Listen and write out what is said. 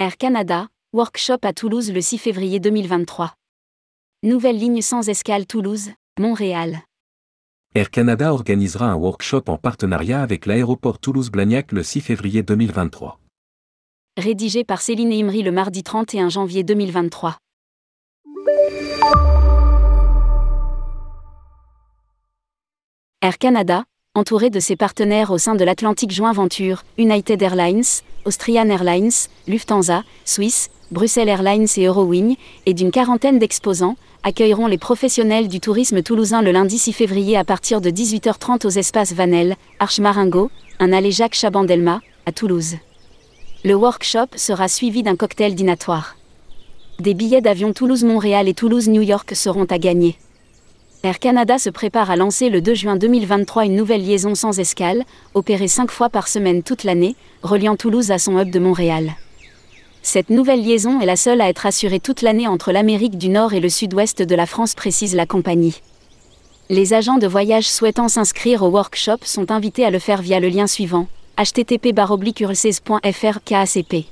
Air Canada, workshop à Toulouse le 6 février 2023. Nouvelle ligne sans escale Toulouse, Montréal. Air Canada organisera un workshop en partenariat avec l'aéroport Toulouse-Blagnac le 6 février 2023. Rédigé par Céline Imri le mardi 31 janvier 2023. Air Canada, entouré de ses partenaires au sein de l'Atlantique Joint Venture, United Airlines, Austrian Airlines, Lufthansa, Swiss, Bruxelles Airlines et Eurowing, et d'une quarantaine d'exposants, accueilleront les professionnels du tourisme toulousain le lundi 6 février à partir de 18h30 aux espaces Vanel, Arche-Maringo, un allée Jacques Chabandelma, à Toulouse. Le workshop sera suivi d'un cocktail dînatoire. Des billets d'avion Toulouse-Montréal et Toulouse-New York seront à gagner. Air Canada se prépare à lancer le 2 juin 2023 une nouvelle liaison sans escale, opérée 5 fois par semaine toute l'année, reliant Toulouse à son hub de Montréal. Cette nouvelle liaison est la seule à être assurée toute l'année entre l'Amérique du Nord et le sud-ouest de la France, précise la compagnie. Les agents de voyage souhaitant s'inscrire au workshop sont invités à le faire via le lien suivant http KACP.